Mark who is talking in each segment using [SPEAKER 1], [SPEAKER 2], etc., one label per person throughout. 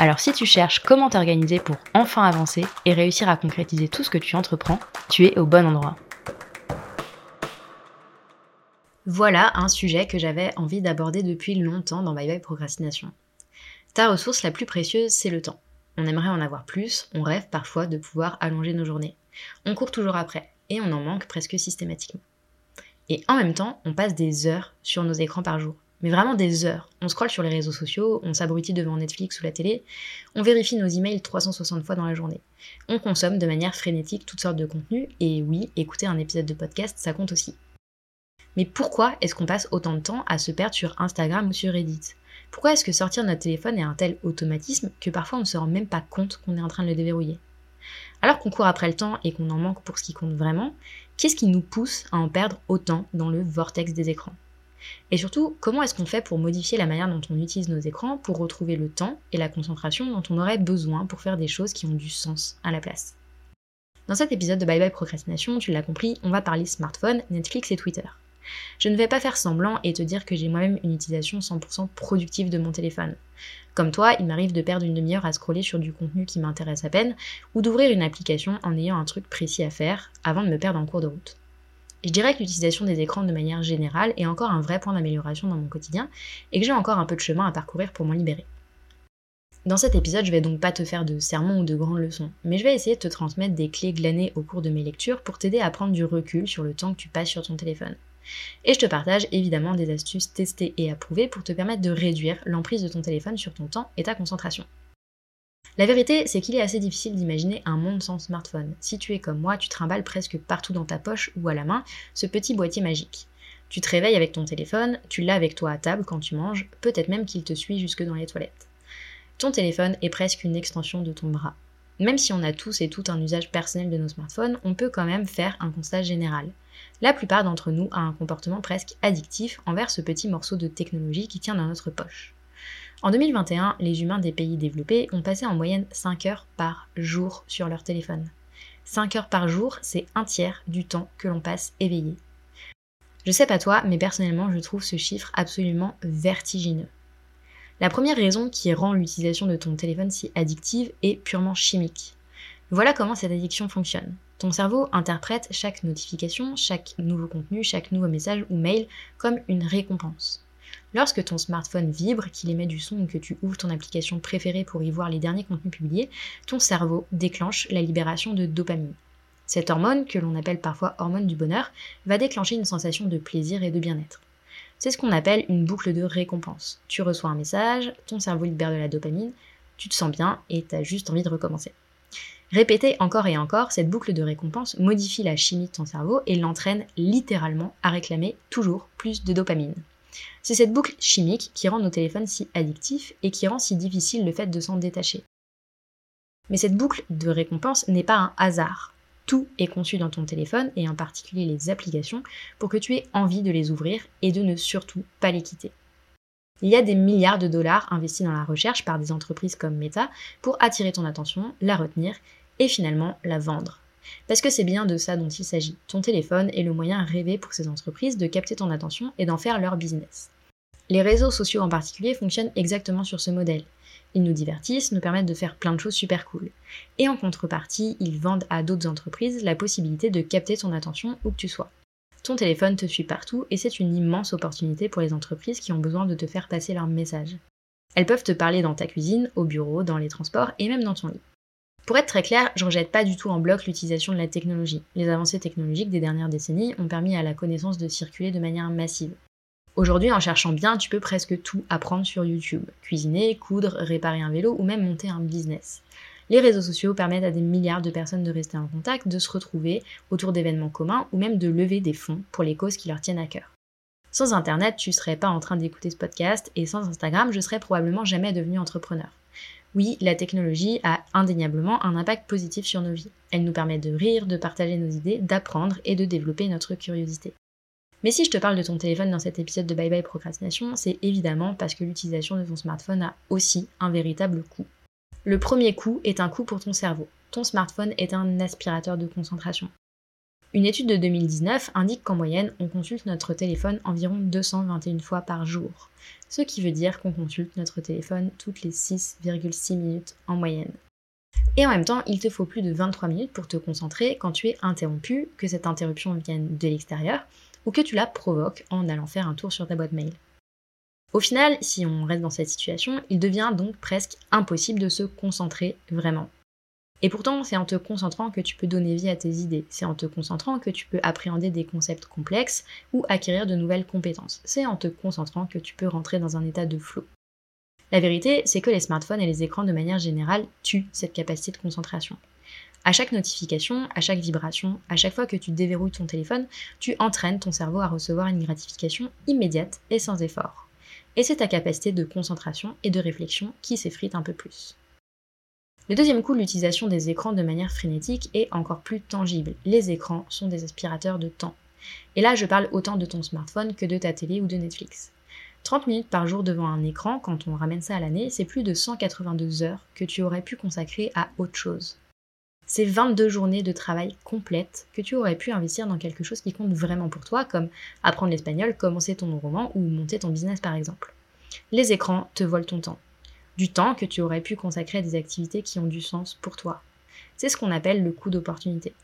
[SPEAKER 1] Alors si tu cherches comment t'organiser pour enfin avancer et réussir à concrétiser tout ce que tu entreprends, tu es au bon endroit. Voilà un sujet que j'avais envie d'aborder depuis longtemps dans Bye Bye Procrastination. Ta ressource la plus précieuse, c'est le temps. On aimerait en avoir plus, on rêve parfois de pouvoir allonger nos journées. On court toujours après, et on en manque presque systématiquement. Et en même temps, on passe des heures sur nos écrans par jour mais vraiment des heures. On scrolle sur les réseaux sociaux, on s'abrutit devant Netflix ou la télé, on vérifie nos emails 360 fois dans la journée. On consomme de manière frénétique toutes sortes de contenus, et oui, écouter un épisode de podcast, ça compte aussi. Mais pourquoi est-ce qu'on passe autant de temps à se perdre sur Instagram ou sur Reddit? Pourquoi est-ce que sortir notre téléphone est un tel automatisme que parfois on ne se rend même pas compte qu'on est en train de le déverrouiller? Alors qu'on court après le temps et qu'on en manque pour ce qui compte vraiment, qu'est-ce qui nous pousse à en perdre autant dans le vortex des écrans? Et surtout, comment est-ce qu'on fait pour modifier la manière dont on utilise nos écrans pour retrouver le temps et la concentration dont on aurait besoin pour faire des choses qui ont du sens à la place? Dans cet épisode de Bye Bye Procrastination, tu l'as compris, on va parler smartphone, Netflix et Twitter. Je ne vais pas faire semblant et te dire que j'ai moi-même une utilisation 100% productive de mon téléphone. Comme toi, il m'arrive de perdre une demi-heure à scroller sur du contenu qui m'intéresse à peine, ou d'ouvrir une application en ayant un truc précis à faire avant de me perdre en cours de route. Je dirais que l'utilisation des écrans de manière générale est encore un vrai point d'amélioration dans mon quotidien et que j'ai encore un peu de chemin à parcourir pour m'en libérer. Dans cet épisode, je vais donc pas te faire de sermons ou de grandes leçons, mais je vais essayer de te transmettre des clés glanées au cours de mes lectures pour t'aider à prendre du recul sur le temps que tu passes sur ton téléphone. Et je te partage évidemment des astuces testées et approuvées pour te permettre de réduire l'emprise de ton téléphone sur ton temps et ta concentration. La vérité, c'est qu'il est assez difficile d'imaginer un monde sans smartphone. Si tu es comme moi, tu trimbales presque partout dans ta poche ou à la main ce petit boîtier magique. Tu te réveilles avec ton téléphone, tu l'as avec toi à table quand tu manges, peut-être même qu'il te suit jusque dans les toilettes. Ton téléphone est presque une extension de ton bras. Même si on a tous et tout un usage personnel de nos smartphones, on peut quand même faire un constat général. La plupart d'entre nous a un comportement presque addictif envers ce petit morceau de technologie qui tient dans notre poche. En 2021, les humains des pays développés ont passé en moyenne 5 heures par jour sur leur téléphone. 5 heures par jour, c'est un tiers du temps que l'on passe éveillé. Je sais pas toi, mais personnellement, je trouve ce chiffre absolument vertigineux. La première raison qui rend l'utilisation de ton téléphone si addictive est purement chimique. Voilà comment cette addiction fonctionne. Ton cerveau interprète chaque notification, chaque nouveau contenu, chaque nouveau message ou mail comme une récompense. Lorsque ton smartphone vibre, qu'il émet du son ou que tu ouvres ton application préférée pour y voir les derniers contenus publiés, ton cerveau déclenche la libération de dopamine. Cette hormone, que l'on appelle parfois hormone du bonheur, va déclencher une sensation de plaisir et de bien-être. C'est ce qu'on appelle une boucle de récompense. Tu reçois un message, ton cerveau libère de la dopamine, tu te sens bien et tu as juste envie de recommencer. Répéter encore et encore, cette boucle de récompense modifie la chimie de ton cerveau et l'entraîne littéralement à réclamer toujours plus de dopamine. C'est cette boucle chimique qui rend nos téléphones si addictifs et qui rend si difficile le fait de s'en détacher. Mais cette boucle de récompense n'est pas un hasard. Tout est conçu dans ton téléphone et en particulier les applications pour que tu aies envie de les ouvrir et de ne surtout pas les quitter. Il y a des milliards de dollars investis dans la recherche par des entreprises comme Meta pour attirer ton attention, la retenir et finalement la vendre. Parce que c'est bien de ça dont il s'agit. Ton téléphone est le moyen rêvé pour ces entreprises de capter ton attention et d'en faire leur business. Les réseaux sociaux en particulier fonctionnent exactement sur ce modèle. Ils nous divertissent, nous permettent de faire plein de choses super cool. Et en contrepartie, ils vendent à d'autres entreprises la possibilité de capter ton attention où que tu sois. Ton téléphone te suit partout et c'est une immense opportunité pour les entreprises qui ont besoin de te faire passer leur message. Elles peuvent te parler dans ta cuisine, au bureau, dans les transports et même dans ton lit. Pour être très clair, je rejette pas du tout en bloc l'utilisation de la technologie. Les avancées technologiques des dernières décennies ont permis à la connaissance de circuler de manière massive. Aujourd'hui, en cherchant bien, tu peux presque tout apprendre sur YouTube. Cuisiner, coudre, réparer un vélo ou même monter un business. Les réseaux sociaux permettent à des milliards de personnes de rester en contact, de se retrouver autour d'événements communs ou même de lever des fonds pour les causes qui leur tiennent à cœur. Sans Internet, tu serais pas en train d'écouter ce podcast et sans Instagram, je serais probablement jamais devenu entrepreneur. Oui, la technologie a indéniablement un impact positif sur nos vies. Elle nous permet de rire, de partager nos idées, d'apprendre et de développer notre curiosité. Mais si je te parle de ton téléphone dans cet épisode de Bye Bye Procrastination, c'est évidemment parce que l'utilisation de ton smartphone a aussi un véritable coût. Le premier coût est un coût pour ton cerveau. Ton smartphone est un aspirateur de concentration. Une étude de 2019 indique qu'en moyenne, on consulte notre téléphone environ 221 fois par jour, ce qui veut dire qu'on consulte notre téléphone toutes les 6,6 minutes en moyenne. Et en même temps, il te faut plus de 23 minutes pour te concentrer quand tu es interrompu, que cette interruption vienne de l'extérieur, ou que tu la provoques en allant faire un tour sur ta boîte mail. Au final, si on reste dans cette situation, il devient donc presque impossible de se concentrer vraiment. Et pourtant, c'est en te concentrant que tu peux donner vie à tes idées, c'est en te concentrant que tu peux appréhender des concepts complexes ou acquérir de nouvelles compétences, c'est en te concentrant que tu peux rentrer dans un état de flow. La vérité, c'est que les smartphones et les écrans de manière générale tuent cette capacité de concentration. À chaque notification, à chaque vibration, à chaque fois que tu déverrouilles ton téléphone, tu entraînes ton cerveau à recevoir une gratification immédiate et sans effort. Et c'est ta capacité de concentration et de réflexion qui s'effrite un peu plus. Le deuxième coup, l'utilisation des écrans de manière frénétique est encore plus tangible. Les écrans sont des aspirateurs de temps. Et là, je parle autant de ton smartphone que de ta télé ou de Netflix. 30 minutes par jour devant un écran, quand on ramène ça à l'année, c'est plus de 182 heures que tu aurais pu consacrer à autre chose. C'est 22 journées de travail complètes que tu aurais pu investir dans quelque chose qui compte vraiment pour toi, comme apprendre l'espagnol, commencer ton roman ou monter ton business par exemple. Les écrans te volent ton temps du temps que tu aurais pu consacrer à des activités qui ont du sens pour toi. C'est ce qu'on appelle le coût d'opportunité.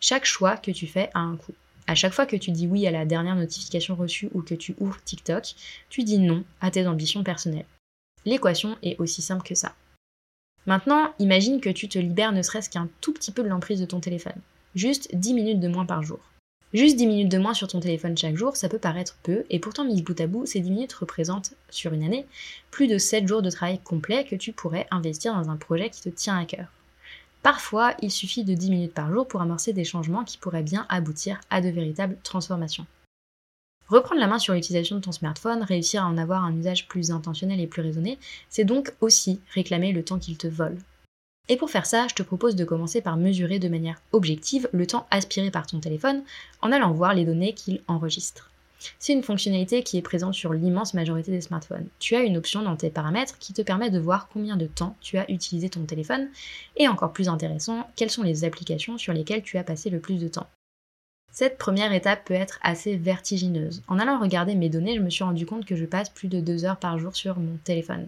[SPEAKER 1] Chaque choix que tu fais a un coût. À chaque fois que tu dis oui à la dernière notification reçue ou que tu ouvres TikTok, tu dis non à tes ambitions personnelles. L'équation est aussi simple que ça. Maintenant, imagine que tu te libères ne serait-ce qu'un tout petit peu de l'emprise de ton téléphone. Juste 10 minutes de moins par jour. Juste 10 minutes de moins sur ton téléphone chaque jour, ça peut paraître peu, et pourtant mis bout à bout, ces 10 minutes représentent, sur une année, plus de 7 jours de travail complet que tu pourrais investir dans un projet qui te tient à cœur. Parfois, il suffit de 10 minutes par jour pour amorcer des changements qui pourraient bien aboutir à de véritables transformations. Reprendre la main sur l'utilisation de ton smartphone, réussir à en avoir un usage plus intentionnel et plus raisonné, c'est donc aussi réclamer le temps qu'il te vole. Et pour faire ça, je te propose de commencer par mesurer de manière objective le temps aspiré par ton téléphone en allant voir les données qu'il enregistre. C'est une fonctionnalité qui est présente sur l'immense majorité des smartphones. Tu as une option dans tes paramètres qui te permet de voir combien de temps tu as utilisé ton téléphone et encore plus intéressant, quelles sont les applications sur lesquelles tu as passé le plus de temps. Cette première étape peut être assez vertigineuse. En allant regarder mes données, je me suis rendu compte que je passe plus de deux heures par jour sur mon téléphone.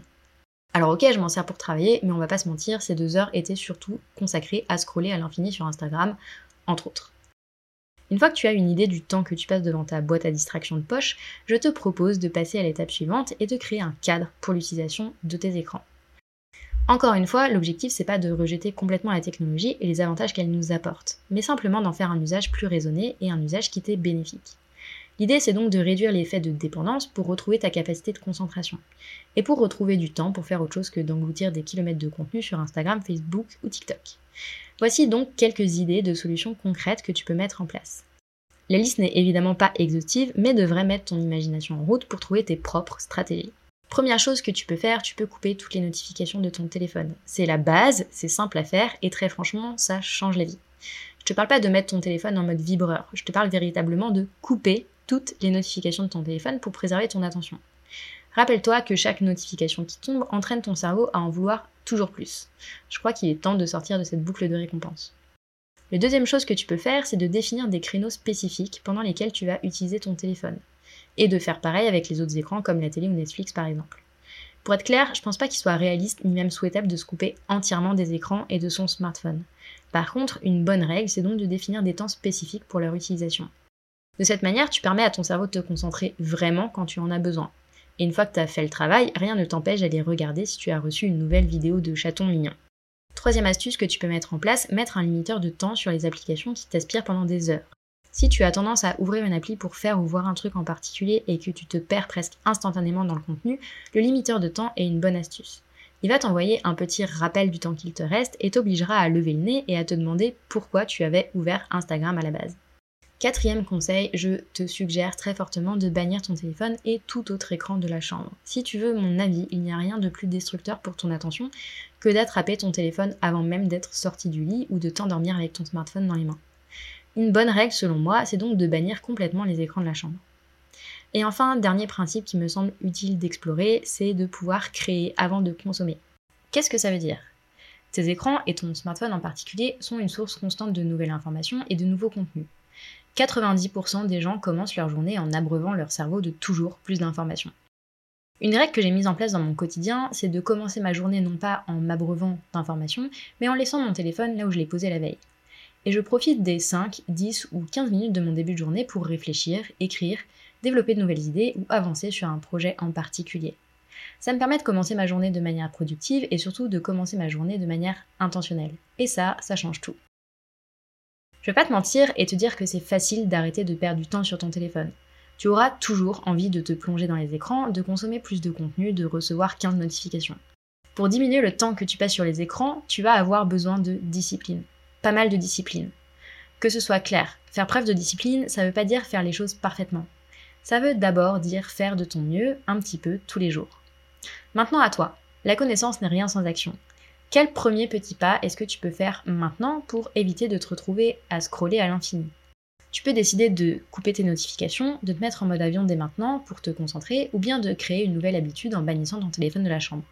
[SPEAKER 1] Alors ok, je m'en sers pour travailler, mais on va pas se mentir, ces deux heures étaient surtout consacrées à scroller à l'infini sur Instagram, entre autres. Une fois que tu as une idée du temps que tu passes devant ta boîte à distraction de poche, je te propose de passer à l'étape suivante et de créer un cadre pour l'utilisation de tes écrans. Encore une fois, l'objectif c'est pas de rejeter complètement la technologie et les avantages qu'elle nous apporte, mais simplement d'en faire un usage plus raisonné et un usage qui t'est bénéfique. L'idée, c'est donc de réduire l'effet de dépendance pour retrouver ta capacité de concentration. Et pour retrouver du temps pour faire autre chose que d'engloutir des kilomètres de contenu sur Instagram, Facebook ou TikTok. Voici donc quelques idées de solutions concrètes que tu peux mettre en place. La liste n'est évidemment pas exhaustive, mais devrait mettre ton imagination en route pour trouver tes propres stratégies. Première chose que tu peux faire, tu peux couper toutes les notifications de ton téléphone. C'est la base, c'est simple à faire et très franchement, ça change la vie. Je te parle pas de mettre ton téléphone en mode vibreur, je te parle véritablement de couper toutes les notifications de ton téléphone pour préserver ton attention. Rappelle-toi que chaque notification qui tombe entraîne ton cerveau à en vouloir toujours plus. Je crois qu'il est temps de sortir de cette boucle de récompense. La deuxième chose que tu peux faire, c'est de définir des créneaux spécifiques pendant lesquels tu vas utiliser ton téléphone. Et de faire pareil avec les autres écrans comme la télé ou Netflix par exemple. Pour être clair, je pense pas qu'il soit réaliste ni même souhaitable de se couper entièrement des écrans et de son smartphone. Par contre, une bonne règle, c'est donc de définir des temps spécifiques pour leur utilisation. De cette manière, tu permets à ton cerveau de te concentrer vraiment quand tu en as besoin. Et une fois que tu as fait le travail, rien ne t'empêche d'aller regarder si tu as reçu une nouvelle vidéo de chaton mignon. Troisième astuce que tu peux mettre en place, mettre un limiteur de temps sur les applications qui t'aspirent pendant des heures. Si tu as tendance à ouvrir une appli pour faire ou voir un truc en particulier et que tu te perds presque instantanément dans le contenu, le limiteur de temps est une bonne astuce. Il va t'envoyer un petit rappel du temps qu'il te reste et t'obligera à lever le nez et à te demander pourquoi tu avais ouvert Instagram à la base. Quatrième conseil, je te suggère très fortement de bannir ton téléphone et tout autre écran de la chambre. Si tu veux mon avis, il n'y a rien de plus destructeur pour ton attention que d'attraper ton téléphone avant même d'être sorti du lit ou de t'endormir avec ton smartphone dans les mains. Une bonne règle selon moi, c'est donc de bannir complètement les écrans de la chambre. Et enfin, dernier principe qui me semble utile d'explorer, c'est de pouvoir créer avant de consommer. Qu'est-ce que ça veut dire? Tes écrans, et ton smartphone en particulier, sont une source constante de nouvelles informations et de nouveaux contenus. 90% des gens commencent leur journée en abreuvant leur cerveau de toujours plus d'informations. Une règle que j'ai mise en place dans mon quotidien, c'est de commencer ma journée non pas en m'abreuvant d'informations, mais en laissant mon téléphone là où je l'ai posé la veille. Et je profite des 5, 10 ou 15 minutes de mon début de journée pour réfléchir, écrire, développer de nouvelles idées ou avancer sur un projet en particulier. Ça me permet de commencer ma journée de manière productive et surtout de commencer ma journée de manière intentionnelle. Et ça, ça change tout. Je vais pas te mentir et te dire que c'est facile d'arrêter de perdre du temps sur ton téléphone. Tu auras toujours envie de te plonger dans les écrans, de consommer plus de contenu, de recevoir 15 notifications. Pour diminuer le temps que tu passes sur les écrans, tu vas avoir besoin de discipline. Pas mal de discipline. Que ce soit clair, faire preuve de discipline, ça veut pas dire faire les choses parfaitement. Ça veut d'abord dire faire de ton mieux un petit peu tous les jours. Maintenant à toi. La connaissance n'est rien sans action. Quel premier petit pas est-ce que tu peux faire maintenant pour éviter de te retrouver à scroller à l'infini? Tu peux décider de couper tes notifications, de te mettre en mode avion dès maintenant pour te concentrer, ou bien de créer une nouvelle habitude en bannissant ton téléphone de la chambre.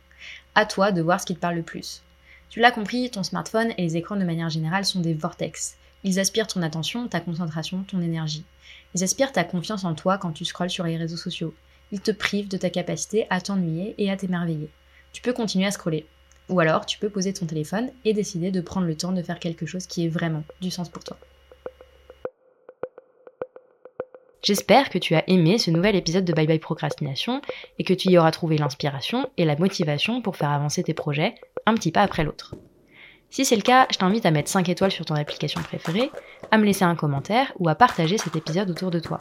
[SPEAKER 1] À toi de voir ce qui te parle le plus. Tu l'as compris, ton smartphone et les écrans de manière générale sont des vortex. Ils aspirent ton attention, ta concentration, ton énergie. Ils aspirent ta confiance en toi quand tu scrolles sur les réseaux sociaux. Ils te privent de ta capacité à t'ennuyer et à t'émerveiller. Tu peux continuer à scroller. Ou alors, tu peux poser ton téléphone et décider de prendre le temps de faire quelque chose qui est vraiment du sens pour toi. J'espère que tu as aimé ce nouvel épisode de Bye Bye Procrastination et que tu y auras trouvé l'inspiration et la motivation pour faire avancer tes projets un petit pas après l'autre. Si c'est le cas, je t'invite à mettre 5 étoiles sur ton application préférée, à me laisser un commentaire ou à partager cet épisode autour de toi.